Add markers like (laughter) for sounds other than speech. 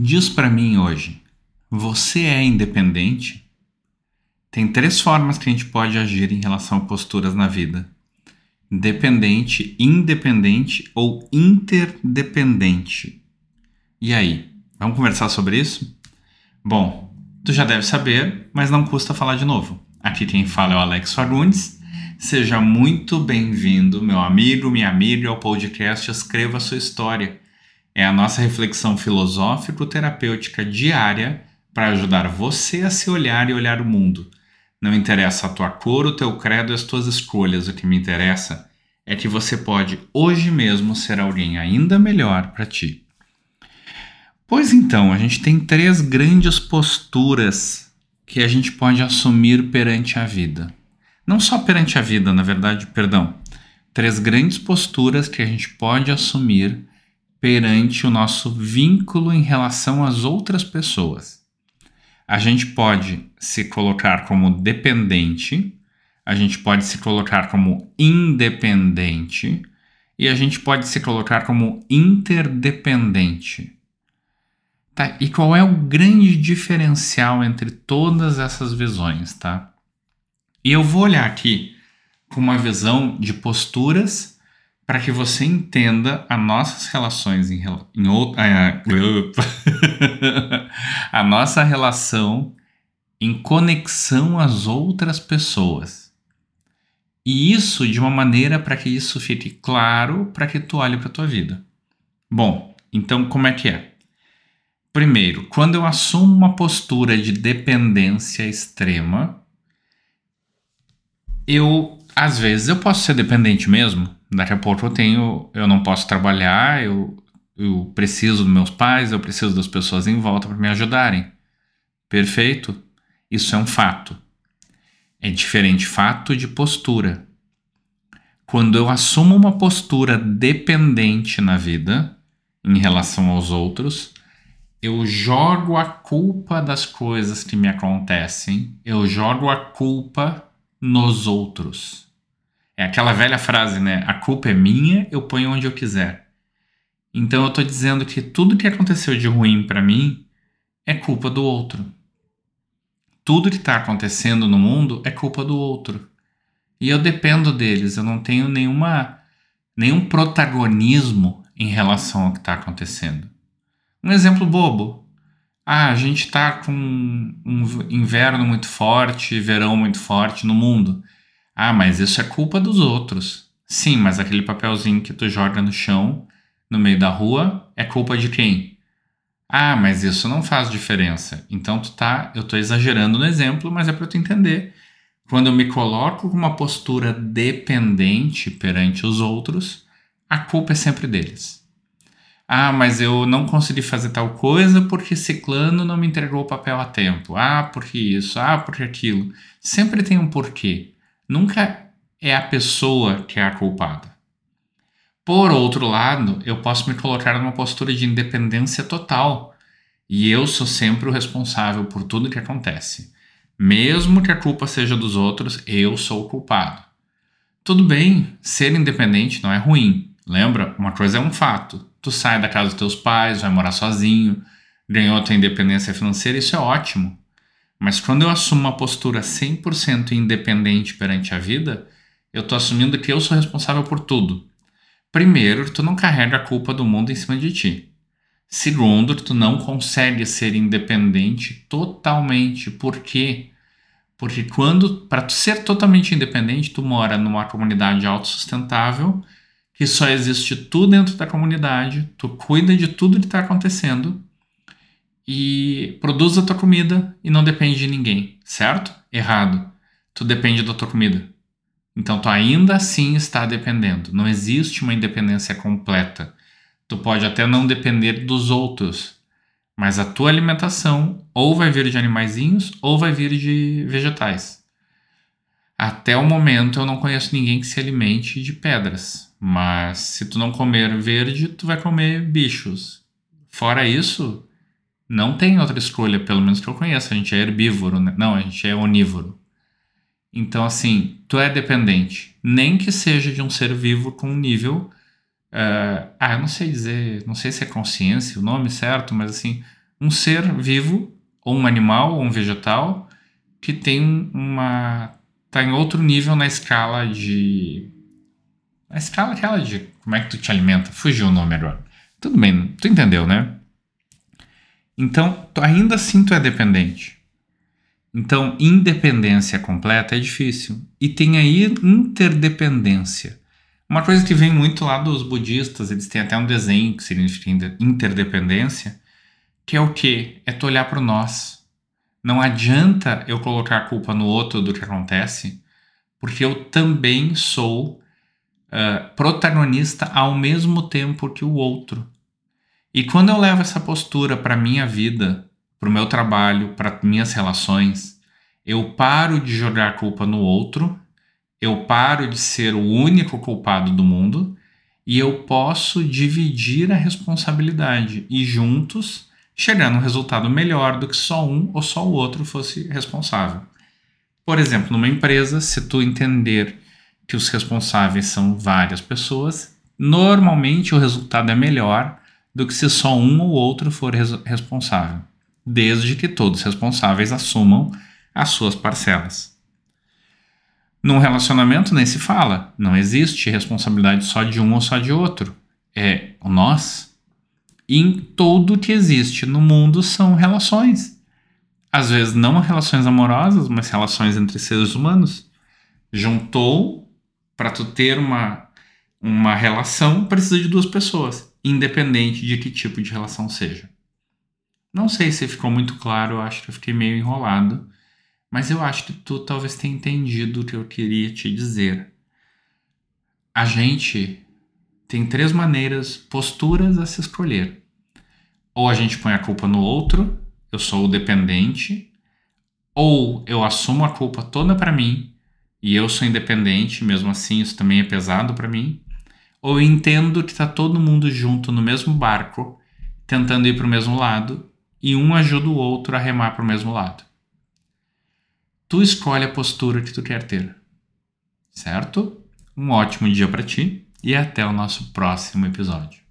Diz para mim hoje, você é independente? Tem três formas que a gente pode agir em relação a posturas na vida: dependente, independente ou interdependente. E aí, vamos conversar sobre isso? Bom, tu já deve saber, mas não custa falar de novo. Aqui quem fala é o Alex Fagundes. Seja muito bem-vindo, meu amigo, minha amiga, ao podcast Escreva Sua História. É a nossa reflexão filosófico-terapêutica diária para ajudar você a se olhar e olhar o mundo. Não interessa a tua cor, o teu credo as tuas escolhas, o que me interessa é que você pode hoje mesmo ser alguém ainda melhor para ti. Pois então, a gente tem três grandes posturas que a gente pode assumir perante a vida. Não só perante a vida, na verdade, perdão. Três grandes posturas que a gente pode assumir perante o nosso vínculo em relação às outras pessoas. A gente pode se colocar como dependente, a gente pode se colocar como independente e a gente pode se colocar como interdependente. Tá? E qual é o grande diferencial entre todas essas visões, tá? E eu vou olhar aqui com uma visão de posturas para que você entenda as nossas relações em, em outra, (laughs) a nossa relação em conexão às outras pessoas. E isso de uma maneira para que isso fique claro para que tu olhe para tua vida. Bom, então como é que é? Primeiro, quando eu assumo uma postura de dependência extrema, eu às vezes eu posso ser dependente mesmo. Daqui a pouco eu tenho, eu não posso trabalhar, eu, eu preciso dos meus pais, eu preciso das pessoas em volta para me ajudarem. Perfeito? Isso é um fato. É diferente fato de postura. Quando eu assumo uma postura dependente na vida em relação aos outros, eu jogo a culpa das coisas que me acontecem, eu jogo a culpa nos outros. É aquela velha frase, né? A culpa é minha, eu ponho onde eu quiser. Então eu estou dizendo que tudo que aconteceu de ruim para mim é culpa do outro. Tudo que está acontecendo no mundo é culpa do outro. E eu dependo deles, eu não tenho nenhuma, nenhum protagonismo em relação ao que está acontecendo. Um exemplo bobo. Ah, a gente está com um inverno muito forte, verão muito forte no mundo. Ah, mas isso é culpa dos outros. Sim, mas aquele papelzinho que tu joga no chão, no meio da rua, é culpa de quem? Ah, mas isso não faz diferença. Então tu tá, eu estou exagerando no exemplo, mas é para tu entender. Quando eu me coloco com uma postura dependente perante os outros, a culpa é sempre deles. Ah, mas eu não consegui fazer tal coisa porque ciclano não me entregou o papel a tempo. Ah, porque isso, ah, porque aquilo. Sempre tem um porquê. Nunca é a pessoa que é a culpada. Por outro lado, eu posso me colocar numa postura de independência total. E eu sou sempre o responsável por tudo que acontece. Mesmo que a culpa seja dos outros, eu sou o culpado. Tudo bem, ser independente não é ruim. Lembra? Uma coisa é um fato, tu sai da casa dos teus pais, vai morar sozinho, ganhou tua independência financeira, isso é ótimo. Mas quando eu assumo uma postura 100% independente perante a vida, eu estou assumindo que eu sou responsável por tudo. Primeiro, tu não carrega a culpa do mundo em cima de ti. Segundo, tu não consegue ser independente totalmente. Por quê? Porque quando, para tu ser totalmente independente, tu mora numa comunidade autossustentável que só existe tu dentro da comunidade, tu cuida de tudo que está acontecendo e produz a tua comida e não depende de ninguém, certo? Errado. Tu depende da tua comida. Então tu ainda assim está dependendo. Não existe uma independência completa. Tu pode até não depender dos outros, mas a tua alimentação ou vai vir de animaizinhos ou vai vir de vegetais. Até o momento eu não conheço ninguém que se alimente de pedras. Mas se tu não comer verde, tu vai comer bichos. Fora isso, não tem outra escolha, pelo menos que eu conheça. A gente é herbívoro, né? Não, a gente é onívoro. Então, assim, tu é dependente. Nem que seja de um ser vivo com um nível. Uh, ah, eu não sei dizer, não sei se é consciência o nome certo, mas assim, um ser vivo, ou um animal, ou um vegetal, que tem uma. tá em outro nível na escala de. A escala aquela de como é que tu te alimenta. Fugiu o nome agora. Tudo bem, tu entendeu, né? Então, ainda assim tu é dependente. Então, independência completa é difícil. E tem aí interdependência. Uma coisa que vem muito lá dos budistas, eles têm até um desenho que significa interdependência, que é o quê? É tu olhar para nós. Não adianta eu colocar a culpa no outro do que acontece, porque eu também sou uh, protagonista ao mesmo tempo que o outro. E quando eu levo essa postura para minha vida, para o meu trabalho, para minhas relações, eu paro de jogar a culpa no outro, eu paro de ser o único culpado do mundo e eu posso dividir a responsabilidade e juntos chegar num resultado melhor do que só um ou só o outro fosse responsável. Por exemplo, numa empresa, se tu entender que os responsáveis são várias pessoas, normalmente o resultado é melhor do que se só um ou outro for res responsável, desde que todos os responsáveis assumam as suas parcelas. Num relacionamento nem se fala, não existe responsabilidade só de um ou só de outro. É o nós. E em tudo que existe no mundo são relações. Às vezes não relações amorosas, mas relações entre seres humanos. Juntou para tu ter uma, uma relação, precisa de duas pessoas, independente de que tipo de relação seja. Não sei se ficou muito claro, eu acho que eu fiquei meio enrolado. Mas eu acho que tu talvez tenha entendido o que eu queria te dizer. A gente tem três maneiras, posturas a se escolher. Ou a gente põe a culpa no outro, eu sou o dependente, ou eu assumo a culpa toda para mim e eu sou independente, mesmo assim isso também é pesado para mim, ou entendo que tá todo mundo junto no mesmo barco, tentando ir para o mesmo lado, e um ajuda o outro a remar para o mesmo lado. Tu escolhe a postura que tu quer ter. Certo? Um ótimo dia para ti e até o nosso próximo episódio.